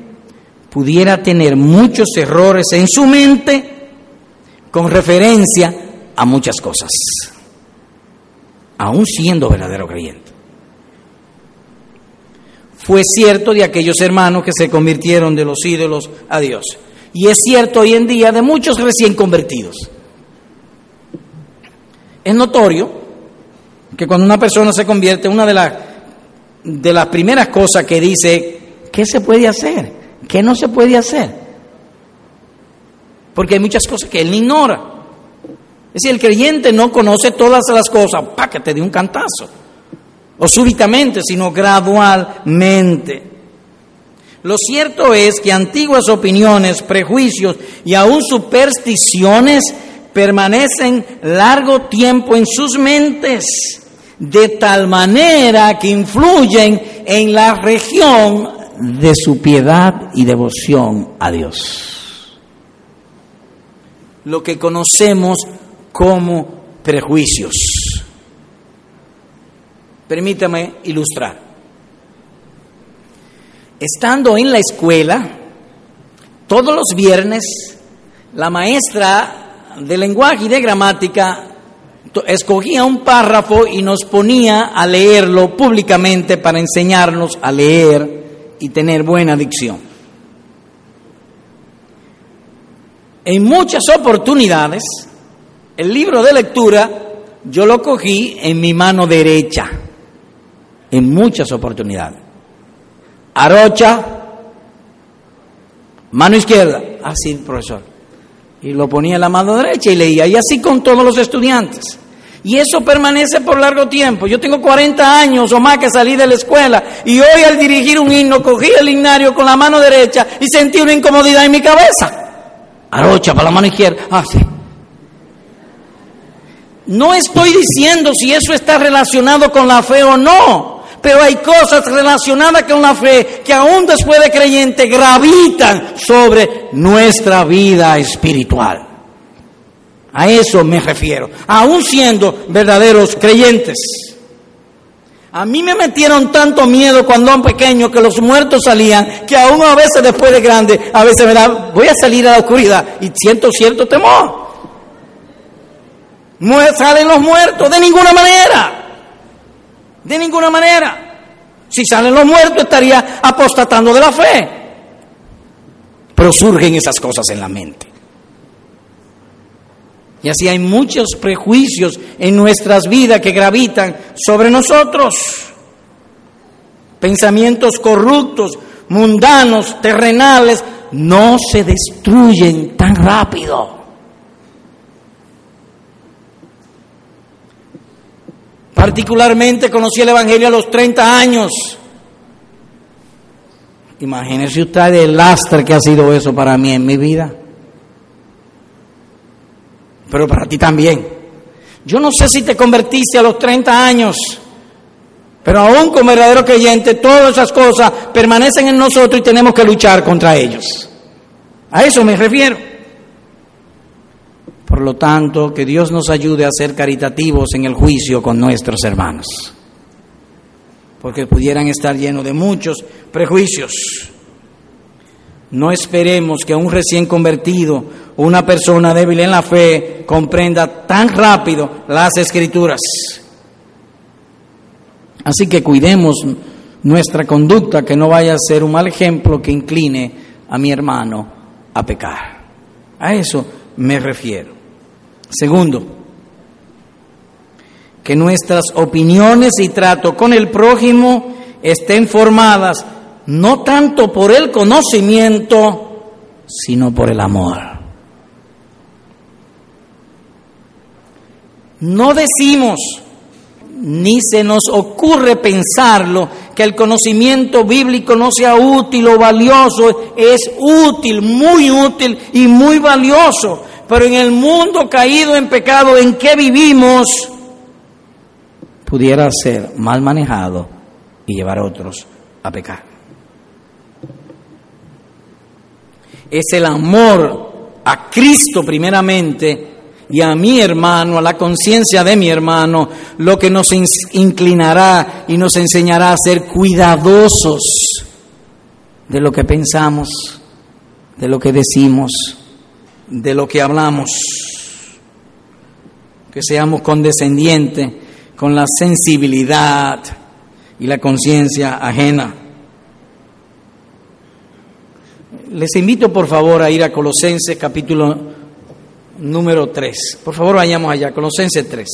pudiera tener muchos errores en su mente con referencia a muchas cosas, aún siendo verdadero creyente fue cierto de aquellos hermanos que se convirtieron de los ídolos a Dios. Y es cierto hoy en día de muchos recién convertidos. Es notorio que cuando una persona se convierte, una de las, de las primeras cosas que dice, ¿qué se puede hacer? ¿Qué no se puede hacer? Porque hay muchas cosas que él ignora. Es decir, el creyente no conoce todas las cosas, ¡pa! que te dio un cantazo o súbitamente, sino gradualmente. Lo cierto es que antiguas opiniones, prejuicios y aún supersticiones permanecen largo tiempo en sus mentes, de tal manera que influyen en la región de su piedad y devoción a Dios. Lo que conocemos como prejuicios. Permítame ilustrar. Estando en la escuela, todos los viernes la maestra de lenguaje y de gramática escogía un párrafo y nos ponía a leerlo públicamente para enseñarnos a leer y tener buena dicción. En muchas oportunidades, el libro de lectura yo lo cogí en mi mano derecha, en muchas oportunidades. Arocha, mano izquierda, así, profesor. Y lo ponía en la mano derecha y leía, y así con todos los estudiantes. Y eso permanece por largo tiempo. Yo tengo 40 años o más que salí de la escuela y hoy al dirigir un himno cogí el himnario con la mano derecha y sentí una incomodidad en mi cabeza. Arocha para la mano izquierda. Ah, sí. No estoy diciendo si eso está relacionado con la fe o no, pero hay cosas relacionadas con la fe que aún después de creyente gravitan sobre nuestra vida espiritual. A eso me refiero, aún siendo verdaderos creyentes. A mí me metieron tanto miedo cuando era pequeño que los muertos salían, que aún a veces después de grande, a veces me da, voy a salir a la oscuridad y siento cierto temor. Salen los muertos, de ninguna manera. De ninguna manera. Si salen los muertos estaría apostatando de la fe. Pero surgen esas cosas en la mente. Y así hay muchos prejuicios en nuestras vidas que gravitan sobre nosotros. Pensamientos corruptos, mundanos, terrenales, no se destruyen tan rápido. Particularmente conocí el Evangelio a los 30 años. Imagínense usted el lastre que ha sido eso para mí en mi vida pero para ti también. Yo no sé si te convertiste a los 30 años, pero aún como verdadero creyente, todas esas cosas permanecen en nosotros y tenemos que luchar contra ellos. A eso me refiero. Por lo tanto, que Dios nos ayude a ser caritativos en el juicio con nuestros hermanos, porque pudieran estar llenos de muchos prejuicios. No esperemos que un recién convertido una persona débil en la fe comprenda tan rápido las escrituras. Así que cuidemos nuestra conducta, que no vaya a ser un mal ejemplo que incline a mi hermano a pecar. A eso me refiero. Segundo, que nuestras opiniones y trato con el prójimo estén formadas no tanto por el conocimiento, sino por el amor. No decimos, ni se nos ocurre pensarlo, que el conocimiento bíblico no sea útil o valioso. Es útil, muy útil y muy valioso. Pero en el mundo caído en pecado en que vivimos, pudiera ser mal manejado y llevar a otros a pecar. Es el amor a Cristo primeramente y a mi hermano, a la conciencia de mi hermano, lo que nos inclinará y nos enseñará a ser cuidadosos de lo que pensamos, de lo que decimos, de lo que hablamos, que seamos condescendientes con la sensibilidad y la conciencia ajena. Les invito por favor a ir a Colosenses capítulo número 3. Por favor, vayamos allá, Colosenses 3.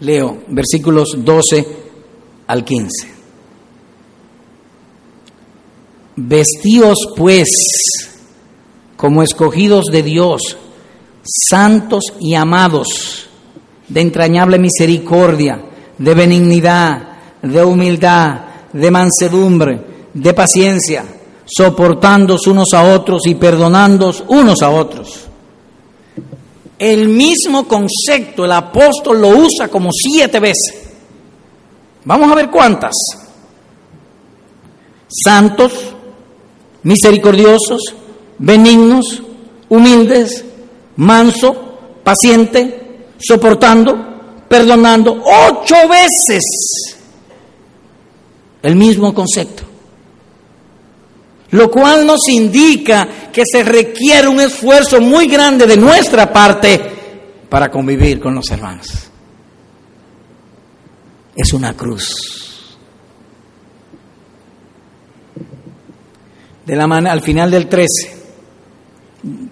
Leo versículos 12 al 15. Vestíos pues como escogidos de Dios, santos y amados, de entrañable misericordia, de benignidad, de humildad, de mansedumbre, de paciencia soportándose unos a otros y perdonándos unos a otros. El mismo concepto el apóstol lo usa como siete veces. Vamos a ver cuántas. Santos, misericordiosos, benignos, humildes, manso, paciente, soportando, perdonando. Ocho veces el mismo concepto. lo cual nos indica que se requiere un esfuerzo muy grande de nuestra parte para convivir con los hermanos. Es una cruz. De la mano, al final del 13,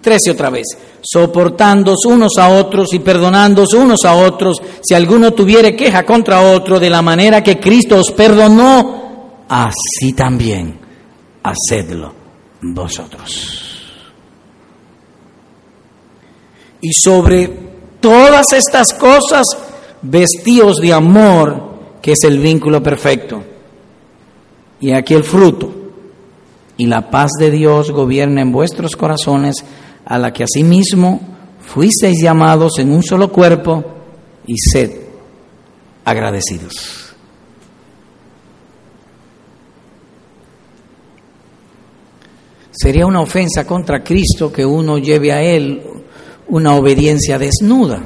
13 otra vez, soportándos unos a otros y perdonándos unos a otros, si alguno tuviere queja contra otro, de la manera que Cristo os perdonó, así también hacedlo vosotros. Y sobre todas estas cosas, vestíos de amor, que es el vínculo perfecto. Y aquí el fruto. Y la paz de Dios gobierna en vuestros corazones, a la que asimismo fuisteis llamados en un solo cuerpo, y sed agradecidos. Sería una ofensa contra Cristo que uno lleve a Él una obediencia desnuda.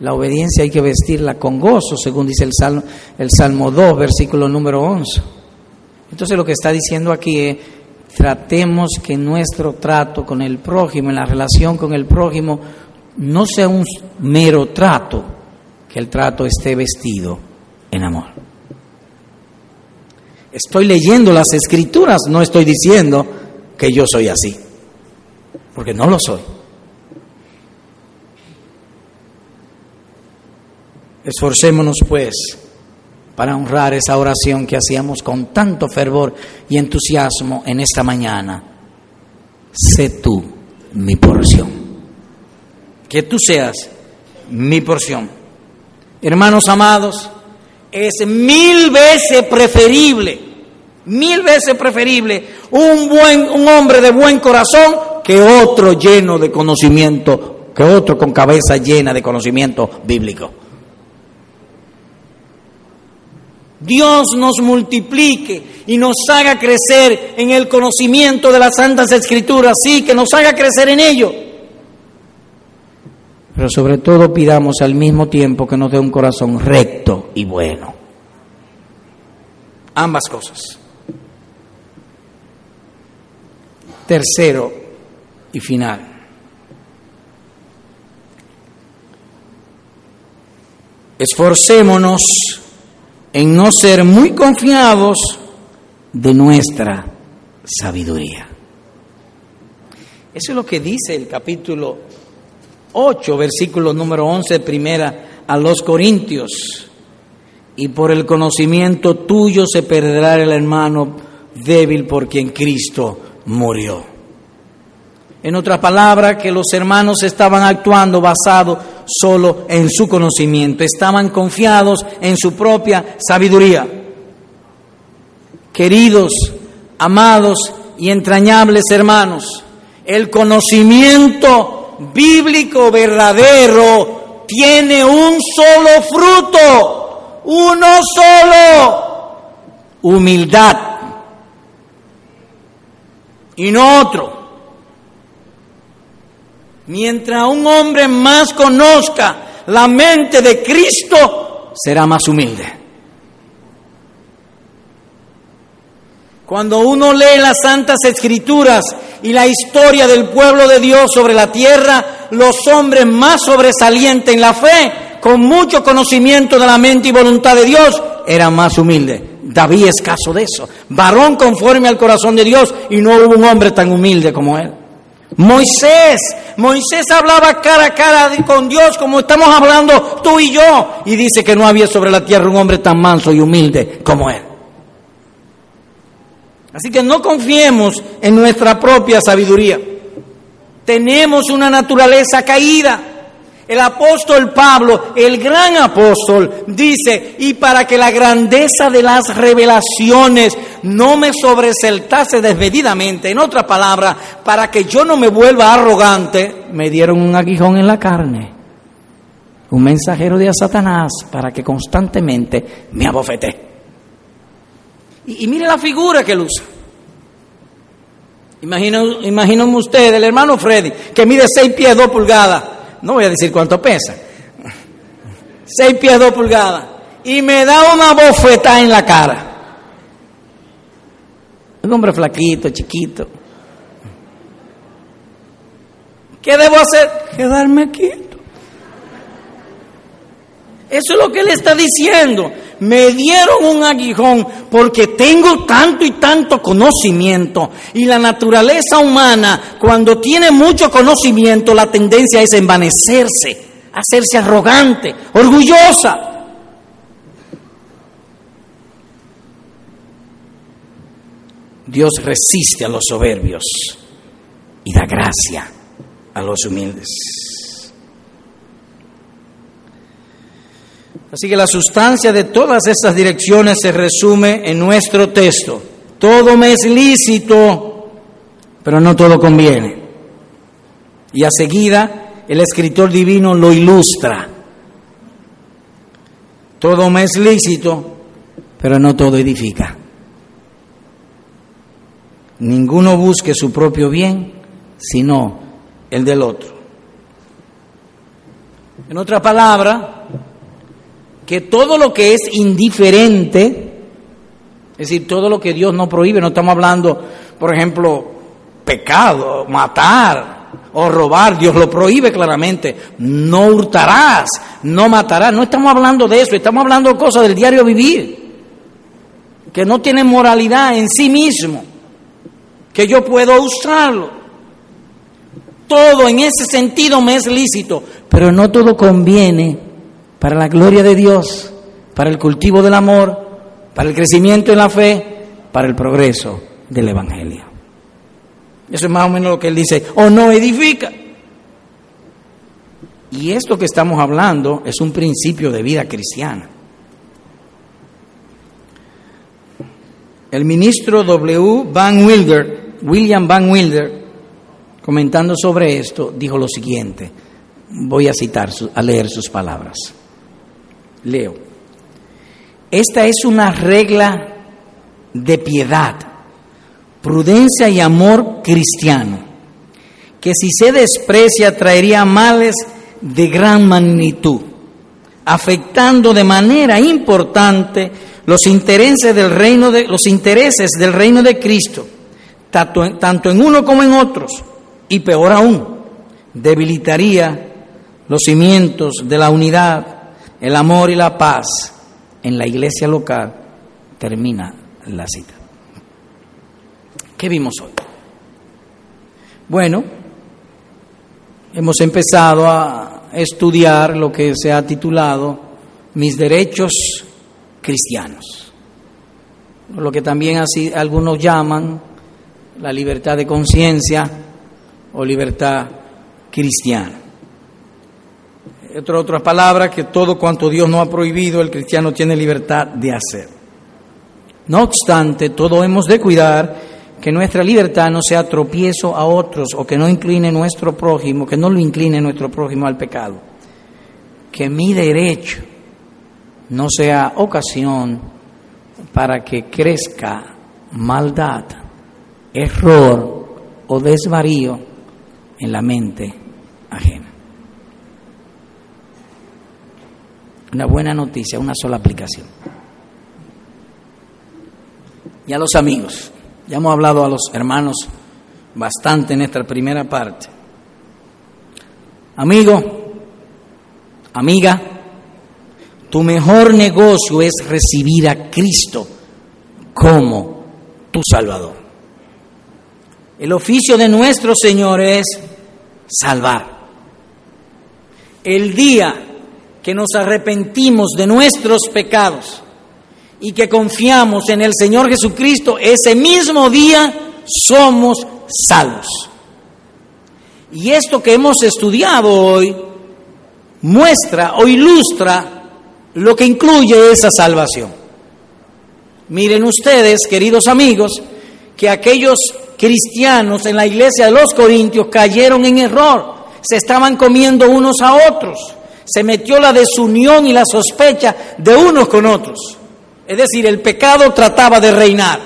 La obediencia hay que vestirla con gozo, según dice el Salmo, el Salmo 2, versículo número 11. Entonces lo que está diciendo aquí es, tratemos que nuestro trato con el prójimo, en la relación con el prójimo, no sea un mero trato, que el trato esté vestido en amor. Estoy leyendo las escrituras, no estoy diciendo que yo soy así, porque no lo soy. Esforcémonos pues para honrar esa oración que hacíamos con tanto fervor y entusiasmo en esta mañana. Sé tú mi porción. Que tú seas mi porción. Hermanos amados, es mil veces preferible, mil veces preferible un, buen, un hombre de buen corazón que otro lleno de conocimiento, que otro con cabeza llena de conocimiento bíblico. Dios nos multiplique y nos haga crecer en el conocimiento de las Santas Escrituras, sí, que nos haga crecer en ello. Pero sobre todo pidamos al mismo tiempo que nos dé un corazón recto y bueno. Ambas cosas. Tercero y final. Esforcémonos en no ser muy confiados de nuestra sabiduría. Eso es lo que dice el capítulo 8, versículo número 11, primera a los Corintios. Y por el conocimiento tuyo se perderá el hermano débil por quien Cristo murió. En otras palabras, que los hermanos estaban actuando basado solo en su conocimiento, estaban confiados en su propia sabiduría. Queridos, amados y entrañables hermanos, el conocimiento bíblico verdadero tiene un solo fruto, uno solo, humildad, y no otro. Mientras un hombre más conozca la mente de Cristo, será más humilde. Cuando uno lee las Santas Escrituras y la historia del pueblo de Dios sobre la tierra, los hombres más sobresalientes en la fe, con mucho conocimiento de la mente y voluntad de Dios, eran más humildes. David es caso de eso. Varón conforme al corazón de Dios y no hubo un hombre tan humilde como él. Moisés, Moisés hablaba cara a cara con Dios como estamos hablando tú y yo y dice que no había sobre la tierra un hombre tan manso y humilde como él. Así que no confiemos en nuestra propia sabiduría. Tenemos una naturaleza caída. El apóstol Pablo, el gran apóstol, dice, y para que la grandeza de las revelaciones no me sobresaltase desmedidamente, en otra palabra, para que yo no me vuelva arrogante, me dieron un aguijón en la carne, un mensajero de Satanás, para que constantemente me abofete. Y, mire la figura que él usa. Imagino, imagínense ustedes, el hermano Freddy, que mide 6 pies 2 pulgadas. No voy a decir cuánto pesa. 6 pies 2 pulgadas. Y me da una bofetada en la cara. Un hombre flaquito, chiquito. ¿Qué debo hacer? Quedarme quieto. Eso es lo que él está diciendo. Me dieron un aguijón porque tengo tanto y tanto conocimiento. Y la naturaleza humana, cuando tiene mucho conocimiento, la tendencia es envanecerse, hacerse arrogante, orgullosa. Dios resiste a los soberbios y da gracia a los humildes. Así que la sustancia de todas estas direcciones se resume en nuestro texto. Todo me es lícito, pero no todo conviene. Y a seguida el escritor divino lo ilustra. Todo me es lícito, pero no todo edifica. Ninguno busque su propio bien, sino el del otro. En otra palabra, que todo lo que es indiferente, es decir, todo lo que Dios no prohíbe, no estamos hablando, por ejemplo, pecado, matar o robar, Dios lo prohíbe claramente, no hurtarás, no matarás, no estamos hablando de eso, estamos hablando de cosas del diario vivir, que no tienen moralidad en sí mismo que yo puedo usarlo. Todo en ese sentido me es lícito, pero no todo conviene para la gloria de Dios, para el cultivo del amor, para el crecimiento en la fe, para el progreso del Evangelio. Eso es más o menos lo que él dice, o no edifica. Y esto que estamos hablando es un principio de vida cristiana. El ministro W. Van Wilder, William Van Wilder, comentando sobre esto, dijo lo siguiente. Voy a citar, a leer sus palabras. Leo. Esta es una regla de piedad, prudencia y amor cristiano, que si se desprecia traería males de gran magnitud, afectando de manera importante los intereses del reino de, los intereses del reino de Cristo, tanto en, tanto en uno como en otros, y peor aún, debilitaría los cimientos de la unidad, el amor y la paz en la iglesia local. Termina la cita. ¿Qué vimos hoy? Bueno, hemos empezado a estudiar lo que se ha titulado Mis derechos cristianos. Lo que también algunos llaman la libertad de conciencia o libertad cristiana. Otra, otra palabra, que todo cuanto Dios no ha prohibido, el cristiano tiene libertad de hacer. No obstante, todo hemos de cuidar que nuestra libertad no sea tropiezo a otros o que no incline nuestro prójimo, que no lo incline nuestro prójimo al pecado. Que mi derecho no sea ocasión para que crezca maldad, error o desvarío en la mente ajena. Una buena noticia, una sola aplicación. Y a los amigos, ya hemos hablado a los hermanos bastante en esta primera parte. Amigo, amiga, tu mejor negocio es recibir a Cristo como tu Salvador. El oficio de nuestro Señor es salvar. El día que nos arrepentimos de nuestros pecados y que confiamos en el Señor Jesucristo, ese mismo día somos salvos. Y esto que hemos estudiado hoy muestra o ilustra lo que incluye esa salvación. Miren ustedes, queridos amigos, que aquellos cristianos en la iglesia de los Corintios cayeron en error, se estaban comiendo unos a otros, se metió la desunión y la sospecha de unos con otros. Es decir, el pecado trataba de reinar.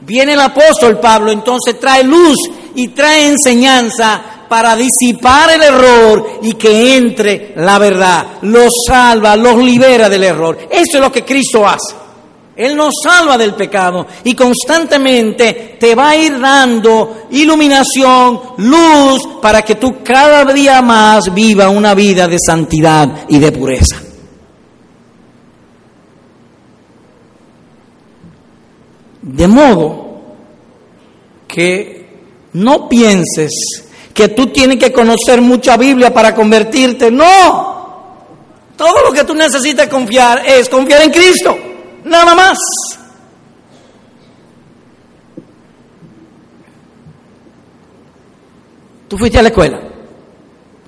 Viene el apóstol Pablo, entonces trae luz y trae enseñanza para disipar el error y que entre la verdad. Los salva, los libera del error. Eso es lo que Cristo hace. Él nos salva del pecado y constantemente te va a ir dando iluminación, luz, para que tú cada día más viva una vida de santidad y de pureza. De modo que no pienses que tú tienes que conocer mucha Biblia para convertirte. No. Todo lo que tú necesitas confiar es confiar en Cristo. Nada más. ¿Tú fuiste a la escuela?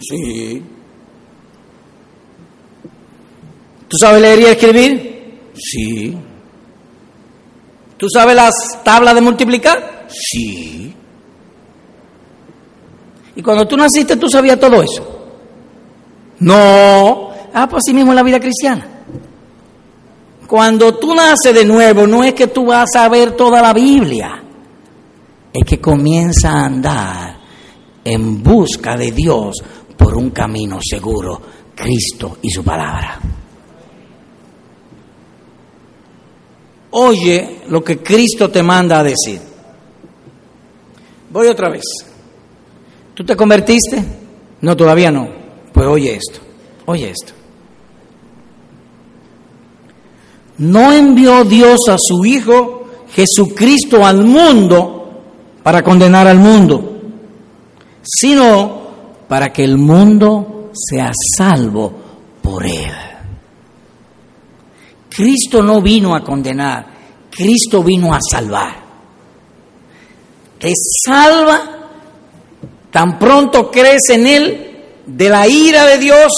Sí. ¿Tú sabes leer y escribir? Sí. ¿Tú sabes las tablas de multiplicar? Sí. ¿Y cuando tú naciste tú sabías todo eso? No. Ah, pues así mismo en la vida cristiana. Cuando tú naces de nuevo, no es que tú vas a ver toda la Biblia, es que comienza a andar en busca de Dios por un camino seguro, Cristo y su palabra. Oye lo que Cristo te manda a decir. Voy otra vez. ¿Tú te convertiste? No, todavía no. Pues oye esto, oye esto. No envió Dios a su Hijo Jesucristo al mundo para condenar al mundo, sino para que el mundo sea salvo por él. Cristo no vino a condenar, Cristo vino a salvar. Te salva tan pronto crees en Él de la ira de Dios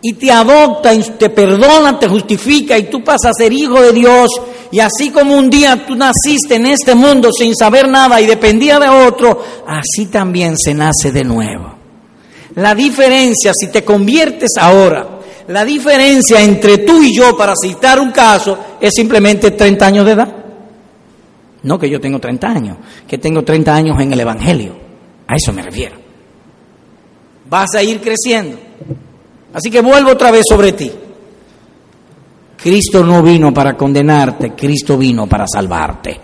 y te adopta y te perdona, te justifica y tú pasas a ser hijo de Dios. Y así como un día tú naciste en este mundo sin saber nada y dependía de otro, así también se nace de nuevo. La diferencia, si te conviertes ahora, la diferencia entre tú y yo, para citar un caso, es simplemente 30 años de edad. No que yo tengo 30 años, que tengo 30 años en el Evangelio. A eso me refiero. Vas a ir creciendo. Así que vuelvo otra vez sobre ti. Cristo no vino para condenarte, Cristo vino para salvarte.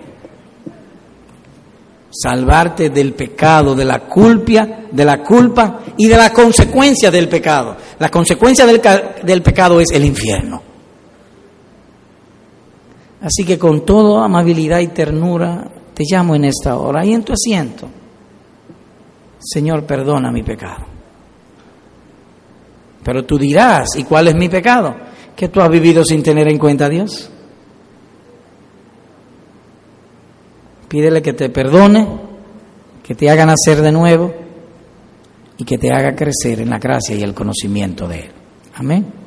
Salvarte del pecado, de la culpa, de la culpa y de la consecuencia del pecado. La consecuencia del, pecado es el infierno. Así que con toda amabilidad y ternura te llamo en esta hora y en tu asiento. Señor, perdona mi pecado. Pero tú dirás, ¿y cuál es mi pecado? Que tú has vivido sin tener en cuenta a Dios. Pídele que te perdone, que te haga nacer de nuevo y que te haga crecer en la gracia y el conocimiento de Él. Amén.